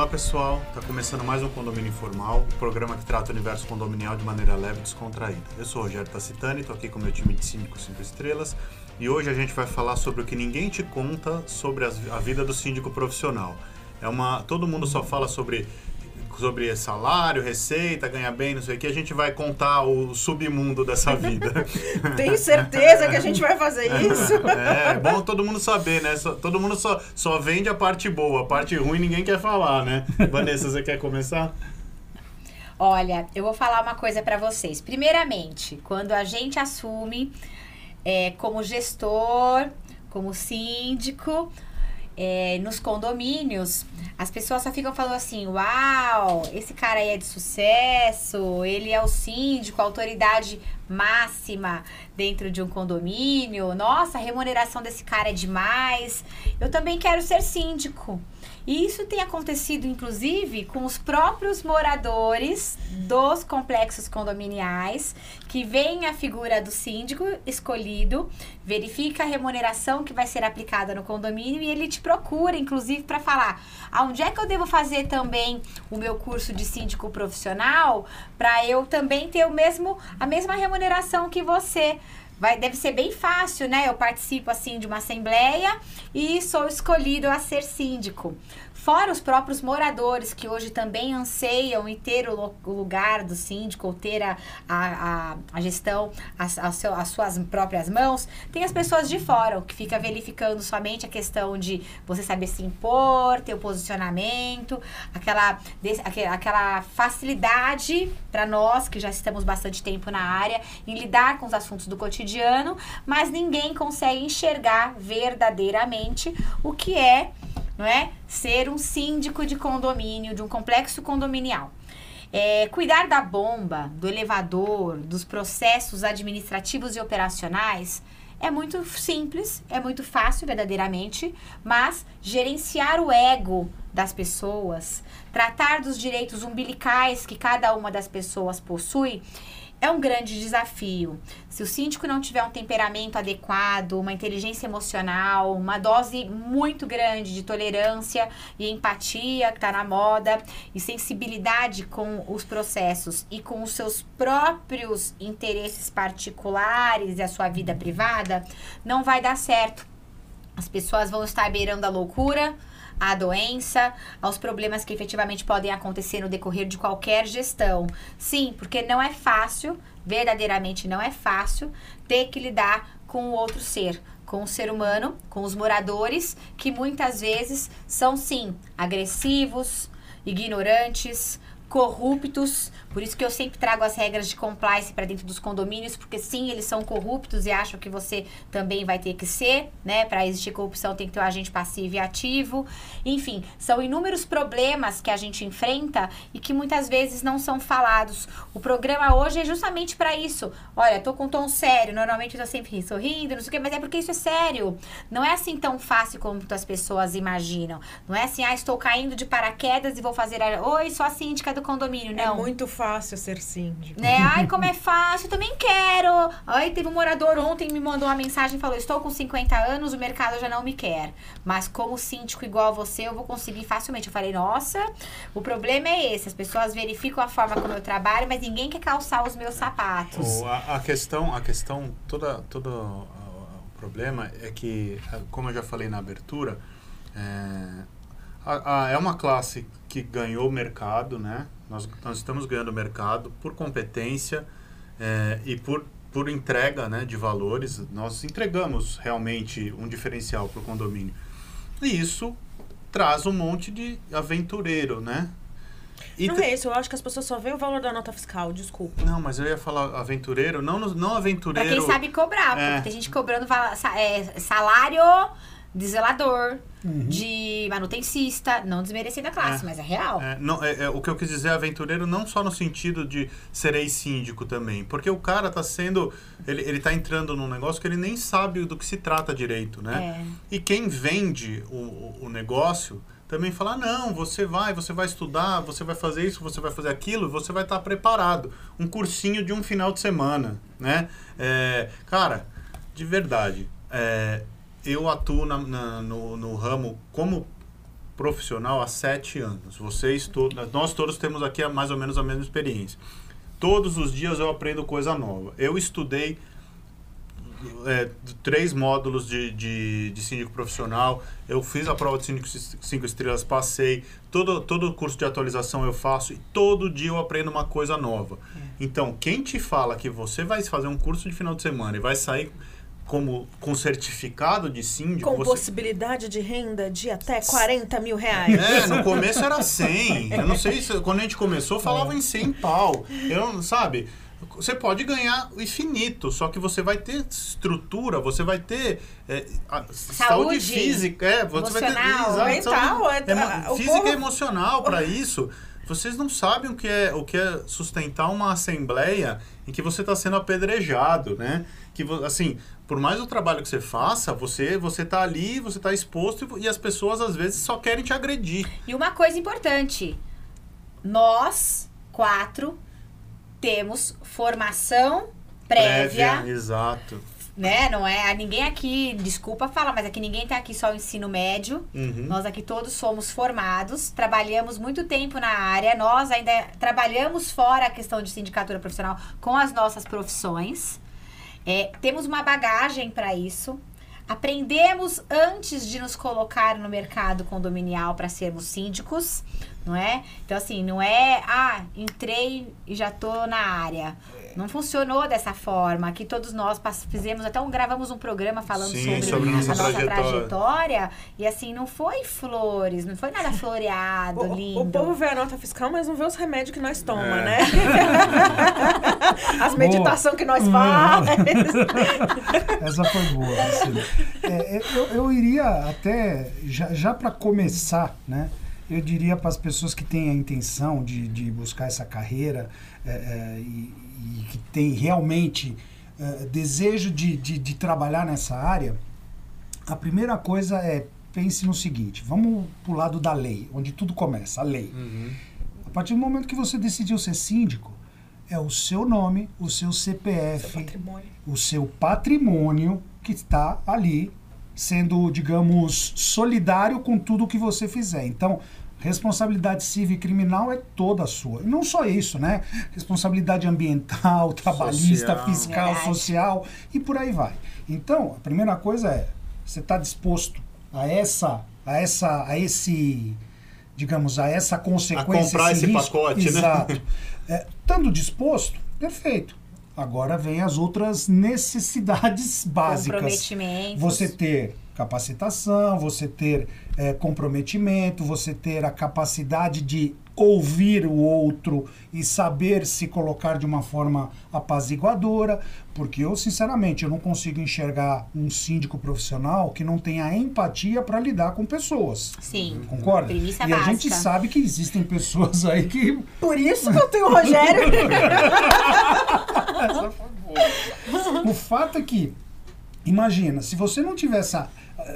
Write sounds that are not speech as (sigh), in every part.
Olá pessoal, está começando mais um Condomínio Informal, o programa que trata o universo condominial de maneira leve e descontraída. Eu sou o Rogério Tacitani, estou aqui com meu time de 5 5 estrelas e hoje a gente vai falar sobre o que ninguém te conta sobre a vida do síndico profissional. É uma, todo mundo só fala sobre sobre salário, receita, ganhar bem, não sei o que, a gente vai contar o submundo dessa vida. (laughs) Tenho certeza que a gente vai fazer isso. É, é bom todo mundo saber, né? Só, todo mundo só, só vende a parte boa, a parte ruim ninguém quer falar, né? (laughs) Vanessa, você quer começar? Olha, eu vou falar uma coisa para vocês. Primeiramente, quando a gente assume é, como gestor, como síndico, é, nos condomínios, as pessoas só ficam falando assim: uau, esse cara aí é de sucesso, ele é o síndico, a autoridade máxima dentro de um condomínio. Nossa, a remuneração desse cara é demais. Eu também quero ser síndico. E isso tem acontecido, inclusive, com os próprios moradores dos complexos condominiais, que veem a figura do síndico escolhido, verifica a remuneração que vai ser aplicada no condomínio e ele te procura, inclusive, para falar aonde é que eu devo fazer também o meu curso de síndico profissional para eu também ter o mesmo, a mesma remuneração que você vai, deve ser bem fácil, né? Eu participo assim de uma assembleia e sou escolhido a ser síndico. Fora os próprios moradores que hoje também anseiam em ter o, lugar do síndico, ou ter a, a, a gestão as, as suas próprias mãos, tem as pessoas de fora, que fica verificando somente a questão de você saber se impor, ter o posicionamento, aquela, aquela facilidade para nós que já estamos bastante tempo na área em lidar com os assuntos do cotidiano, mas ninguém consegue enxergar verdadeiramente o que é não é? Ser um síndico de condomínio, de um complexo condominial. É, cuidar da bomba, do elevador, dos processos administrativos e operacionais é muito simples, é muito fácil, verdadeiramente, mas gerenciar o ego das pessoas, tratar dos direitos umbilicais que cada uma das pessoas possui, é um grande desafio. Se o síndico não tiver um temperamento adequado, uma inteligência emocional, uma dose muito grande de tolerância e empatia que está na moda, e sensibilidade com os processos e com os seus próprios interesses particulares e a sua vida privada, não vai dar certo. As pessoas vão estar beirando a loucura, à doença, aos problemas que efetivamente podem acontecer no decorrer de qualquer gestão. Sim, porque não é fácil, verdadeiramente não é fácil, ter que lidar com o outro ser, com o ser humano, com os moradores, que muitas vezes são sim agressivos, ignorantes, corruptos. Por isso que eu sempre trago as regras de compliance para dentro dos condomínios, porque sim, eles são corruptos e acham que você também vai ter que ser, né? Para existir corrupção tem que ter um agente passivo e ativo. Enfim, são inúmeros problemas que a gente enfrenta e que muitas vezes não são falados. O programa hoje é justamente para isso. Olha, tô com um tom sério, normalmente eu tô sempre sorrindo, não sei o quê, mas é porque isso é sério. Não é assim tão fácil como as pessoas imaginam. Não é assim, ah, estou caindo de paraquedas e vou fazer a... Oi, sou a síndica do do condomínio, não. É muito fácil ser síndico. Né? Ai, (laughs) como é fácil, também quero. Ai, teve um morador ontem me mandou uma mensagem e falou: Estou com 50 anos, o mercado já não me quer. Mas como síndico igual a você, eu vou conseguir facilmente. Eu falei, nossa, o problema é esse. As pessoas verificam a forma como eu trabalho, mas ninguém quer calçar os meus sapatos. a, a, questão, a questão, toda, todo o problema é que, como eu já falei na abertura, é, a, a, é uma classe que ganhou o mercado, né? Nós, nós estamos ganhando o mercado por competência é, e por, por entrega né, de valores. Nós entregamos realmente um diferencial para o condomínio. E isso traz um monte de aventureiro, né? E não é isso, eu acho que as pessoas só veem o valor da nota fiscal, desculpa. Não, mas eu ia falar aventureiro, não, não aventureiro. Pra quem sabe cobrar, é. porque tem gente cobrando é, salário de zelador, uhum. de manutencista, não desmerecendo a classe, é, mas é real. É, não, é, é, o que eu quis dizer é aventureiro não só no sentido de serei síndico também, porque o cara tá sendo, ele, ele tá entrando num negócio que ele nem sabe do que se trata direito, né? É. E quem vende o, o, negócio também fala, não, você vai, você vai estudar, você vai fazer isso, você vai fazer aquilo, você vai estar tá preparado. Um cursinho de um final de semana, né? É, cara, de verdade, é, eu atuo na, na, no, no ramo como profissional há sete anos. Vocês todos, nós todos temos aqui mais ou menos a mesma experiência. Todos os dias eu aprendo coisa nova. Eu estudei é, três módulos de, de, de, síndico profissional. Eu fiz a prova de síndico cinco estrelas, passei. Todo, todo curso de atualização eu faço e todo dia eu aprendo uma coisa nova. É. Então, quem te fala que você vai fazer um curso de final de semana e vai sair como com certificado de síndico. Com você... possibilidade de renda de até 40 mil reais. É, no começo era 100. Eu não sei se quando a gente começou falava em 100 pau. Eu, sabe? Você pode ganhar o infinito, só que você vai ter estrutura, você vai ter é, saúde, física, é, você vai ter exato, mental, saúde, é, física povo... emocional para (laughs) isso. Vocês não sabem o que é o que é sustentar uma assembleia em que você está sendo apedrejado, né? Que assim, por mais o trabalho que você faça, você você tá ali, você está exposto e as pessoas às vezes só querem te agredir. E uma coisa importante, nós quatro temos formação prévia, prévia exato. Né? Não é ninguém aqui, desculpa falar, mas aqui ninguém tem aqui só o ensino médio. Uhum. Nós aqui todos somos formados, trabalhamos muito tempo na área. Nós ainda trabalhamos fora a questão de sindicatura profissional com as nossas profissões. É, temos uma bagagem para isso. Aprendemos antes de nos colocar no mercado condominial para sermos síndicos, não é? Então, assim, não é, ah, entrei e já tô na área. Não funcionou dessa forma. Aqui todos nós fizemos, até um, gravamos um programa falando Sim, sobre, sobre, a nossa, trajetória. trajetória. E assim, não foi flores, não foi nada floreado, (laughs) o, lindo. O povo vê a nota fiscal, mas não vê os remédios que nós tomamos, é. né? (laughs) As meditações que nós faz. (laughs) Essa foi boa. Assim. É, é, eu, eu iria até, já, já para começar, né? Eu diria para as pessoas que têm a intenção de, de buscar essa carreira é, é, e, e que tem realmente uh, desejo de, de, de, trabalhar nessa área, a primeira coisa é pense no seguinte: vamos para o lado da lei, onde tudo começa, a lei. Uhum. A partir do momento que você decidiu ser síndico, é o seu nome, o seu CPF, seu o seu patrimônio que está ali sendo, digamos, solidário com tudo que você fizer. Então, Responsabilidade civil e criminal é toda sua. E não só isso, né? Responsabilidade ambiental, (laughs) trabalhista, social. fiscal, Verdade. social e por aí vai. Então, a primeira coisa é, você está disposto a essa, a essa, a esse, digamos, a essa consequência. A comprar esse, esse pacote, Exato. né? É, estando disposto, perfeito. Agora vem as outras necessidades (laughs) básicas. Você ter capacitação, você ter é, comprometimento, você ter a capacidade de ouvir o outro e saber se colocar de uma forma apaziguadora, porque eu sinceramente eu não consigo enxergar um síndico profissional que não tenha empatia para lidar com pessoas. Sim. Concorda? Premissa e básica. a gente sabe que existem pessoas aí que (laughs) Por isso que eu tenho o Rogério. (laughs) Essa foi boa. O fato é que imagina, se você não tiver essa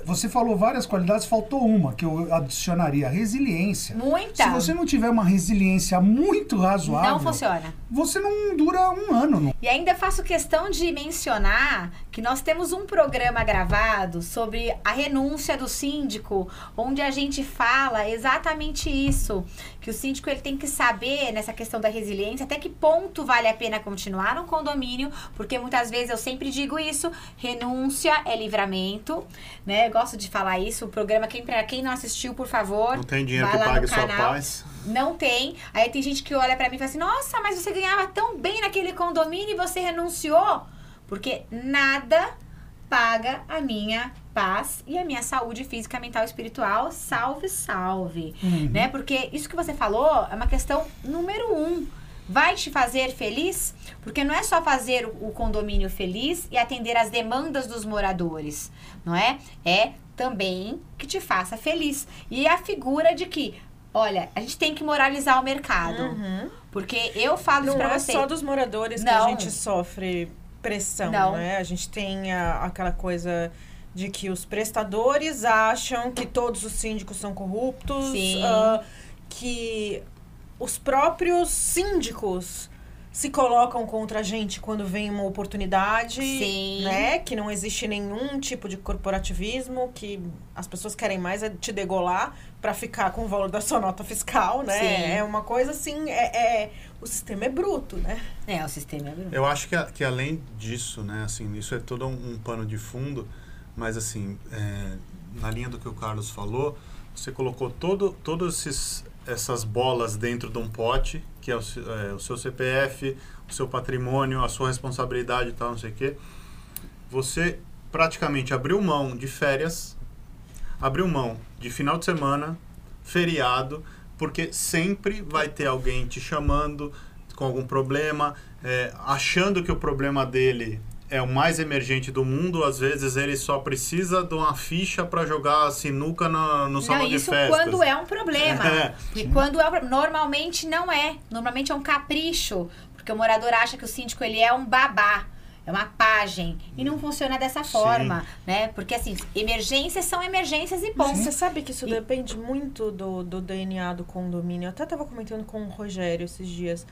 você falou várias qualidades, faltou uma que eu adicionaria: resiliência. Muita. Se você não tiver uma resiliência muito razoável. Não funciona. Você não dura um ano. Não. E ainda faço questão de mencionar que nós temos um programa gravado sobre a renúncia do síndico, onde a gente fala exatamente isso. Que o síndico ele tem que saber, nessa questão da resiliência, até que ponto vale a pena continuar no condomínio, porque muitas vezes eu sempre digo isso: renúncia é livramento, né? Eu gosto de falar isso. O programa, quem, pra quem não assistiu, por favor. Não tem dinheiro que pague sua paz. Não tem. Aí tem gente que olha para mim e fala assim: Nossa, mas você ganhava tão bem naquele condomínio e você renunciou. Porque nada paga a minha paz e a minha saúde física, mental e espiritual. Salve, salve. Uhum. Né? Porque isso que você falou é uma questão número um vai te fazer feliz? Porque não é só fazer o condomínio feliz e atender as demandas dos moradores, não é? É também que te faça feliz. E a figura de que, olha, a gente tem que moralizar o mercado. Uhum. Porque eu falo não isso pra é você. Não é só dos moradores não. que a gente sofre pressão, não. né? A gente tem a, aquela coisa de que os prestadores acham que todos os síndicos são corruptos, uh, que os próprios síndicos se colocam contra a gente quando vem uma oportunidade, Sim. né? Que não existe nenhum tipo de corporativismo, que as pessoas querem mais é te degolar para ficar com o valor da sua nota fiscal, né? Sim. É uma coisa assim, é, é- o sistema é bruto, né? É, o sistema é bruto. Eu acho que, a- que além disso, né, assim, isso é todo um, um pano de fundo, mas assim, é, na linha do que o Carlos falou, você colocou todo, todas esses, essas bolas dentro de um pote, que é o, é, o seu CPF, o seu patrimônio, a sua responsabilidade e tal, não sei o quê. Você praticamente abriu mão de férias, abriu mão de final de semana, feriado, porque sempre vai ter alguém te chamando com algum problema, é, achando que o problema dele é o mais emergente do mundo, às vezes ele só precisa de uma ficha para jogar sinuca no, no salão Não, de isso festas. quando é um problema. É. Porque quando é um normalmente não é. Normalmente é um capricho. Porque o morador acha que o síndico ele é um babá. É uma pagem. E não funciona dessa Sim. forma, né? Porque assim, emergências são emergências e ponto. Você sabe que isso E- depende muito do, do DNA do condomínio. Eu até estava comentando com o Rogério esses dias.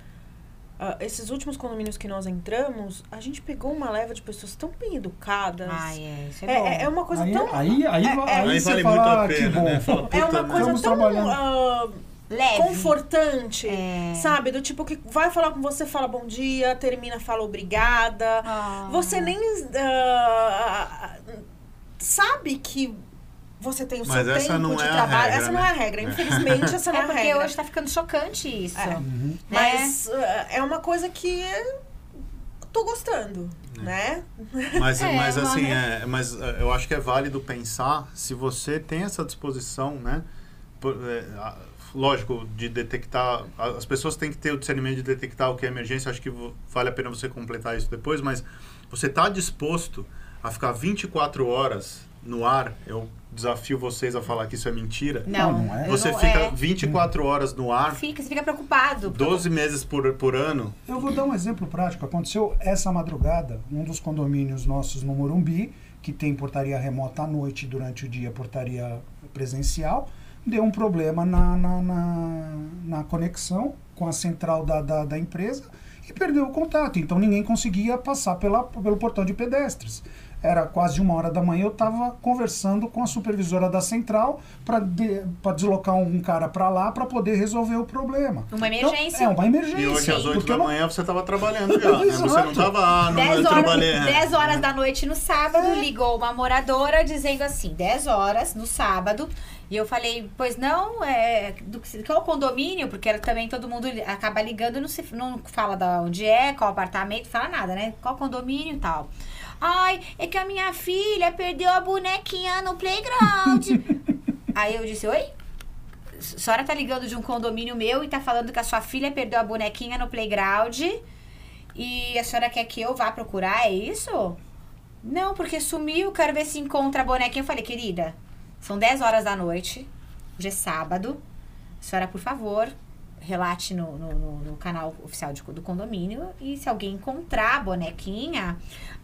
Ah, esses últimos condomínios que nós entramos, a gente pegou uma leva de pessoas tão bem educadas. Ai, é, isso é, é, bom. é- é uma coisa Aí, tão. aí, aí, é- é- aí Aí você vale fala, muito a "Ah, pena, bom. né? Fala, é uma coisa tão trabalhando. ah, Leve. confortante. É. Sabe? Do tipo que vai falar com você, fala bom dia, termina, fala obrigada. Ah. Você nem ah, sabe que você tem o Mas seu essa tempo não de é a trabalho. regra, essa não né? é a regra. Infelizmente, essa (laughs) não É é, a porque regra. hoje tá ficando chocante isso. É. Uhum. Mas ah, é uma coisa que tô gostando, né? Mas, (laughs) É, mas assim, é, mas é, eu acho que é válido pensar se você tem essa disposição, né? por- é, a- lógico, de detectar. a- As pessoas têm que ter o discernimento de detectar o que é emergência. Acho que vale a pena você completar isso depois, mas você está disposto a ficar 24 horas no ar? Eu desafio vocês a falar que isso é mentira. Não, Não, não é. Você não fica é. 24 horas no ar, Fica, você fica preocupado. 12 meses por, por ano. Eu vou dar um exemplo prático. Aconteceu essa madrugada, um dos condomínios nossos no Morumbi, que tem portaria remota à noite, durante o dia portaria presencial, deu um problema na, na, na, na conexão com a central da, da, da empresa e perdeu o contato. Então ninguém conseguia passar pela, pelo portão de pedestres. Era quase uma hora da manhã, eu estava conversando com a supervisora da central para de, pra deslocar um cara para lá para poder resolver o problema. Uma Então, emergência. é uma emergência. E hoje às 8 porque da não- manhã você estava trabalhando já, né? Você não (laughs) estava, ah, não, 10 eu horas, trabalhei. 10 horas da noite no sábado, ligou uma moradora dizendo assim, 10 horas no sábado. E eu falei, pois não, é, do, que- qual condomínio? Porque também todo mundo acaba ligando, não, se, não fala da onde é, qual apartamento, fala nada, né? Qual condomínio e tal. Ai, é que a minha filha perdeu a bonequinha no playground. (laughs) Aí eu disse, oi? A senhora tá ligando de um condomínio meu e tá falando que a sua filha perdeu a bonequinha no playground e a senhora quer que eu vá procurar, é isso? Não, porque sumiu, quero ver se encontra a bonequinha. Eu falei, querida, são 10 horas da noite, hoje é sábado. A senhora, por favor, relate no, no, no- canal oficial de- do condomínio e se alguém encontrar a bonequinha,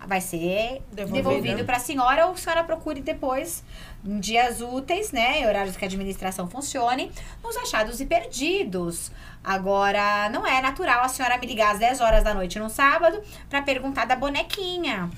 vai ser devolvido para a senhora ou a senhora procure depois, em dias úteis, né, horários que a administração funcione, nos achados e perdidos. Agora, não é natural a senhora me ligar às 10 horas da noite num sábado para perguntar da bonequinha.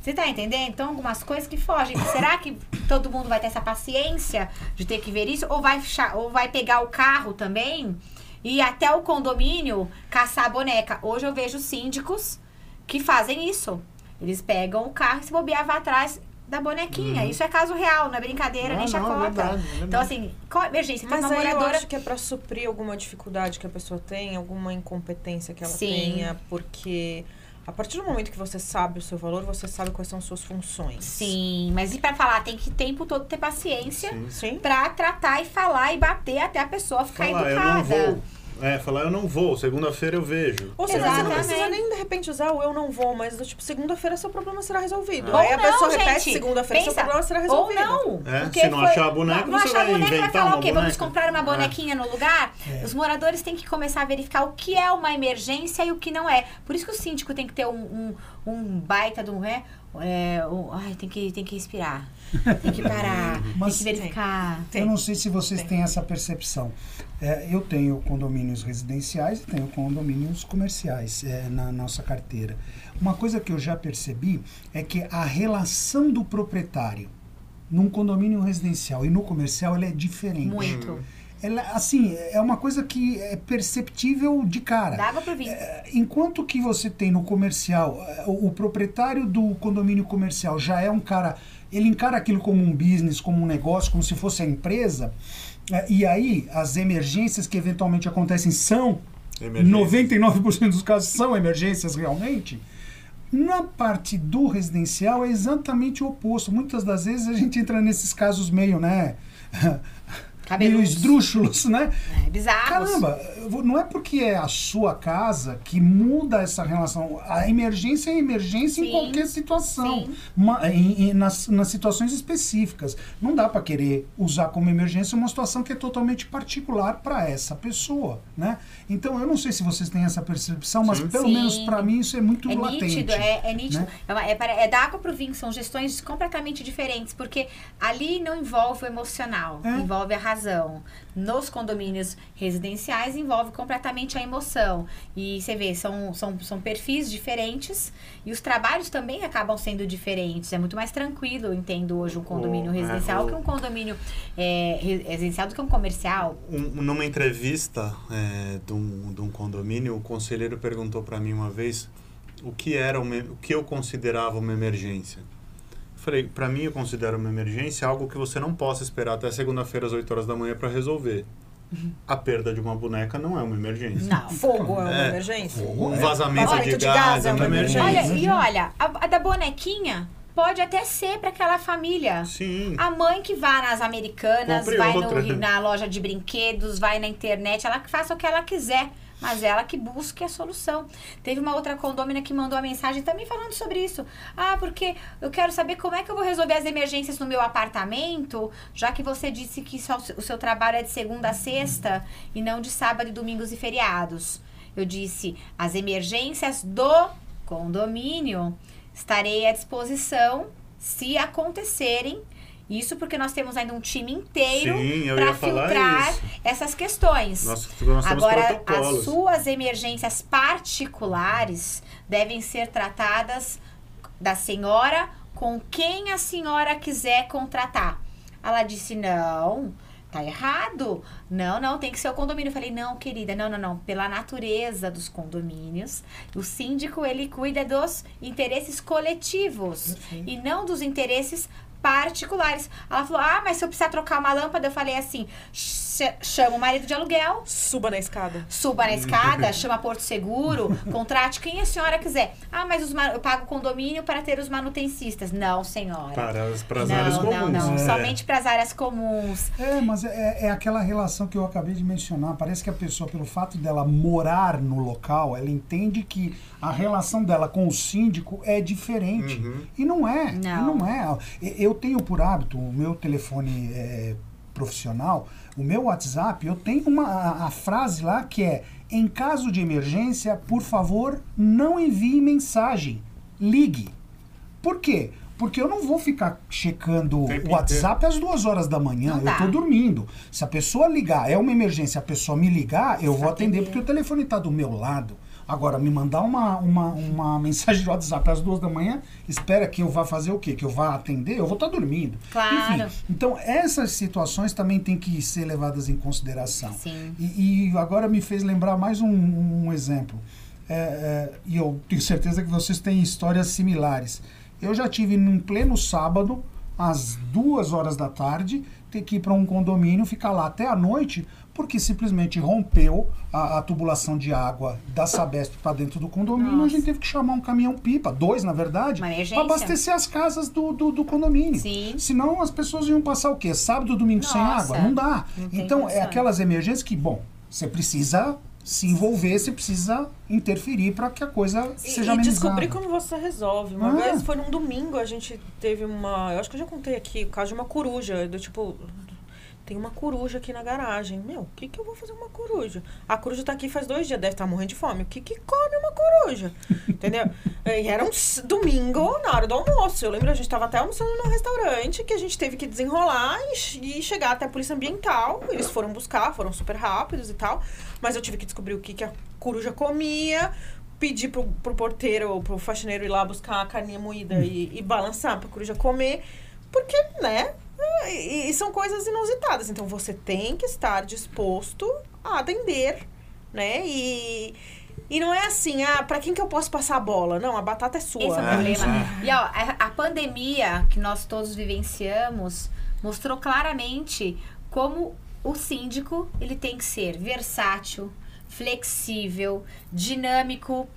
Você tá entendendo? Então, algumas coisas que fogem. Será que todo mundo vai ter essa paciência de ter que ver isso? Ou vai, ou vai pegar o carro também ir até o condomínio caçar a boneca? Hoje eu vejo síndicos que fazem isso. Eles pegam o carro e se bobear vai atrás da bonequinha. Isso é caso real, não é brincadeira, Não, nem não, é chacota. verdade, é. Então, assim, qual a emergência? Tem Mas uma aí eu moradora. acho que é pra suprir alguma dificuldade que a pessoa tem, alguma incompetência que ela Sim. tenha, porque a partir do momento que você sabe o seu valor, você sabe quais são suas funções. Sim, mas e pra falar, tem que o tempo todo ter paciência pra tratar e falar e bater até a pessoa ficar Falar, eu educada. não vou. É, falar, eu não vou, segunda-feira eu vejo. Ou seja, você não precisa nem de repente usar o eu não vou, mas do tipo, segunda-feira seu problema será resolvido. Ou Aí a não, pessoa gente. repete, segunda-feira seu problema será Ou resolvido. não. É, porque se não foi- achar a boneca, não você achar vai a boneca, vai inventar falar uma o quê? Vamos boneca. comprar uma É. bonequinha no lugar? É. Os moradores têm que começar a verificar o que é uma emergência e o que não é. Por isso que o síndico tem que ter um, um, um baita de um ré. É, um- ai, tem que, tem que respirar. (laughs) Tem que parar. Mas- tem que verificar. Tem. Eu não sei se vocês Tem. têm essa percepção. É, eu tenho condomínios residenciais e tenho condomínios comerciais é, na nossa carteira. Uma coisa que eu já percebi é que a relação do proprietário num condomínio residencial e no comercial ela é diferente. Muito. Ela, assim, é uma coisa que é perceptível de cara. Água pro vinho. É, Enquanto que você tem no comercial, é, o, o proprietário do condomínio comercial já é um cara, ele encara aquilo como um business, como um negócio, como se fosse a empresa, é, e aí as emergências que eventualmente acontecem são, Emergência. 99% dos casos são emergências realmente. Na parte do residencial é exatamente o oposto. Muitas das vezes a gente entra nesses casos meio, né? (laughs) meio Cabeludos. esdrúxulos, né? É, bizarros. Caramba, não é porque é a sua casa que muda essa relação. A emergência é emergência em Sim, qualquer situação, sim. Ma- em- em- nas, nas situações específicas. Não dá para querer usar como emergência uma situação que é totalmente particular para essa pessoa, né? Então eu não sei se vocês têm essa percepção, mas pelo Sim. menos para mim isso é muito É latente. nítido, é, é nítido. né? É, uma- é, para- é da água pro vinho, são gestões completamente diferentes, porque ali não envolve o emocional, É. envolve a razão. Nos condomínios residenciais envolve completamente a emoção. E você vê, são, são, são perfis diferentes e os trabalhos também acabam sendo diferentes. É muito mais tranquilo, eu entendo hoje um condomínio O- é, residencial o- que um condomínio é, re- residencial do que um comercial. Um- numa entrevista é, de, um, de um condomínio, o conselheiro perguntou para mim uma vez o que era uma, o que eu considerava uma emergência. Falei, para mim eu considero uma emergência algo que você não possa esperar até segunda-feira às 8 horas da manhã para resolver. A perda de uma boneca não é uma emergência. Não. Fogo é uma É. emergência? Um vazamento Vazamento de, de gás, é uma emergência. Olha, e olha, a, a da bonequinha pode até ser para aquela família. Sim. A mãe que vai nas americanas, Compre vai no, na loja de brinquedos, vai na internet, ela que faça o que ela quiser. Mas ela que busque a solução. Teve uma outra condômina que mandou uma mensagem também falando sobre isso. Ah, porque eu quero saber como é que eu vou resolver as emergências no meu apartamento, já que você disse que só o seu trabalho é de segunda a sexta e não de sábado, domingos e feriados. Eu disse, as emergências do condomínio estarei à disposição se acontecerem. Isso porque nós temos ainda um time inteiro Sim, para filtrar isso. essas questões. Nós, nós Agora, as suas emergências particulares devem ser tratadas da senhora com quem a senhora quiser contratar. Ela disse: não, tá errado. Não, não, tem que ser o condomínio. Eu falei: não, querida, não, não, não. Pela natureza dos condomínios, o síndico ele cuida dos interesses coletivos e não dos interesses particulares. Ela falou: ah, mas se eu precisar trocar uma lâmpada, eu falei assim: chama o marido de aluguel. Suba na escada. Suba na (laughs) escada, chama Porto Seguro, contrate quem a senhora quiser. Ah, mas os eu pago condomínio para ter os manutencistas. Não, senhora. Para as, para as não, áreas comuns. não, não. É. Somente para as áreas comuns. É, mas é, é aquela relação que eu acabei de mencionar. Parece que a pessoa, pelo fato dela morar no local, ela entende que a relação dela com o síndico é diferente. Uhum. E não é. Não. E não é. Eu tenho por hábito, o meu telefone é, profissional, o meu WhatsApp, eu tenho uma, a, a frase lá que é: em caso de emergência, por favor, não envie mensagem. Ligue. Por quê? Porque eu não vou ficar checando o WhatsApp às duas horas da manhã. Não eu tô dormindo. Se a pessoa ligar, é uma emergência, a pessoa me ligar, eu vou atender, atender. porque o telefone tá do meu lado. Agora, me mandar uma, uma, uma (laughs) mensagem de WhatsApp às duas da manhã, espera que eu vá fazer o quê? Que eu vá atender? Eu vou estar dormindo. Claro. Enfim, então, essas situações também têm que ser levadas em consideração. Sim. E, e agora me fez lembrar mais um, um exemplo. É, é, e eu tenho certeza que vocês têm histórias similares. Eu já tive num pleno sábado, às duas horas da tarde, ter que ir para um condomínio, ficar lá até a noite, porque simplesmente rompeu a, a tubulação de água da Sabesp para dentro do condomínio. Nossa. A gente teve que chamar um caminhão-pipa, dois na verdade, para abastecer as casas do, do, do condomínio. Sim. Senão as pessoas iam passar o quê? Sábado, domingo sem Nossa, água? Não dá. não então, é aquelas emergências que, bom, você precisa se envolver, você precisa interferir para que a coisa E, seja e amenizada. descobrir como você resolve. Uma Ah. vez foi num domingo, a gente teve uma. Eu acho que eu já contei aqui o caso de uma coruja, do tipo. Tem uma coruja aqui na garagem. Meu, o que que eu vou fazer com uma coruja? A coruja tá aqui faz dois dias, deve estar morrendo de fome. O que que come uma coruja? (laughs) Entendeu? E era um domingo na hora do almoço. Eu lembro, a gente tava até almoçando num restaurante que a gente teve que desenrolar e, e chegar até a polícia ambiental. Eles foram buscar, foram super rápidos e tal. Mas eu tive que descobrir o que que a coruja comia. Pedir pro, pro porteiro pro faxineiro ir lá buscar a carninha moída e, e balançar pra coruja comer. Porque, né? E, e são coisas inusitadas. Então você tem que estar disposto a atender, né? E, e não é assim, ah, pra quem que eu posso passar a bola? Não, a batata é sua. Esse é o problema. E ó, a, a pandemia que nós todos vivenciamos mostrou claramente como o síndico ele tem que ser versátil, flexível, dinâmico.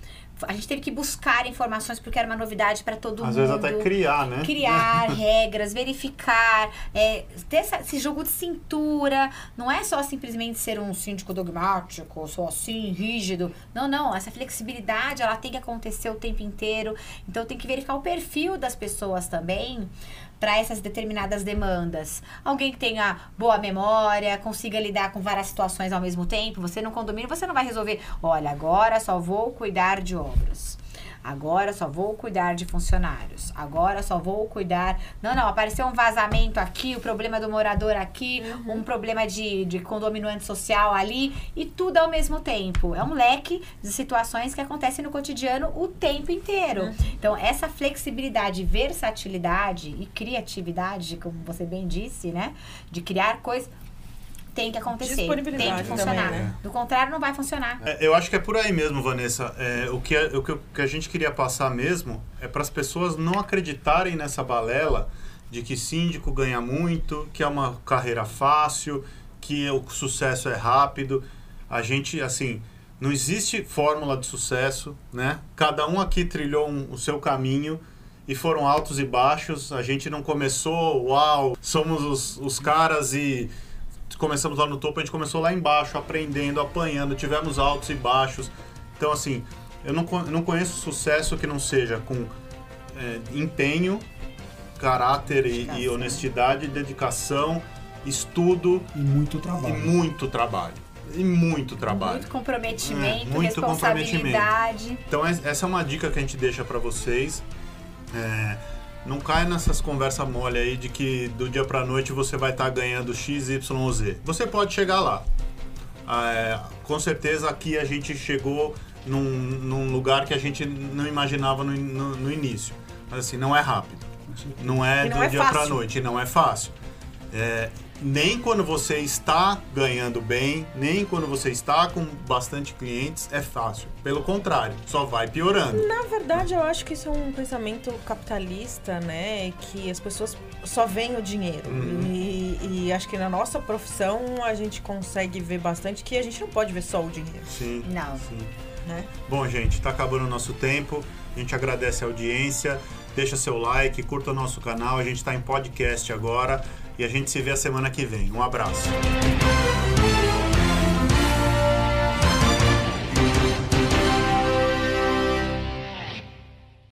A gente teve que buscar informações porque era uma novidade para todo Às mundo. vezes até criar, né? criar (laughs) regras, verificar, é, ter essa- esse jogo de cintura. Não é só simplesmente ser um síndico dogmático, só assim, rígido. Não, não. Essa flexibilidade, ela tem que acontecer o tempo inteiro. Então, tem que verificar o perfil das pessoas também para essas determinadas demandas. Alguém que tenha boa memória, consiga lidar com várias situações ao mesmo tempo. Você no condomínio, você não vai resolver, olha, agora só vou cuidar de obras. Agora só vou cuidar de funcionários. Agora só vou cuidar. Não, não, apareceu um vazamento aqui, o problema do morador aqui, um problema de, de condomínio antissocial ali, e tudo ao mesmo tempo. É um leque de situações que acontecem no cotidiano o tempo inteiro. Então, essa flexibilidade, versatilidade e criatividade, como você bem disse, né? De criar coisas. Tem que acontecer. Tem que funcionar. também, né? Do contrário, não vai funcionar. É, eu acho que é por aí mesmo, Vanessa. É, o, que, é- o, que, o que a gente queria passar mesmo é para as pessoas não acreditarem nessa balela de que síndico ganha muito, que é uma carreira fácil, que o sucesso é rápido. A gente, assim, não existe fórmula de sucesso, né? Cada um aqui trilhou um- o seu caminho e foram altos e baixos. A gente não começou, uau, somos os, os caras e começamos lá no topo, a gente começou lá embaixo, aprendendo, apanhando, tivemos altos e baixos. Então, assim, eu não, con- não conheço sucesso que não seja com é, empenho, caráter e, e honestidade, dedicação, estudo E muito e trabalho. muito trabalho. E muito trabalho. Muito comprometimento, É, muito responsabilidade. Então es- essa é uma dica que a gente deixa pra vocês. É, não caia nessas conversas mole aí de que do dia pra noite você vai estar ganhando X, Y ou Z. Você pode chegar lá. Ah, é, com certeza aqui a gente chegou num, num lugar que a gente não imaginava no, no- no início. Mas assim, não é rápido. Não é E não do é dia pra fácil. noite, não é fácil. É, nem quando você está ganhando bem, nem quando você está com bastante clientes, é fácil. Pelo contrário, só vai piorando. Na verdade, eu acho que isso é um pensamento capitalista, né? Que as pessoas só veem o dinheiro. Uhum. E, e acho que na nossa profissão a gente consegue ver bastante que a gente não pode ver só o dinheiro, Sim. Não. sim. né? Bom, gente, tá acabando o nosso tempo. A gente agradece a audiência. Deixa seu like, curta o nosso canal. A gente tá em podcast agora. E a gente se vê a semana que vem. Um abraço.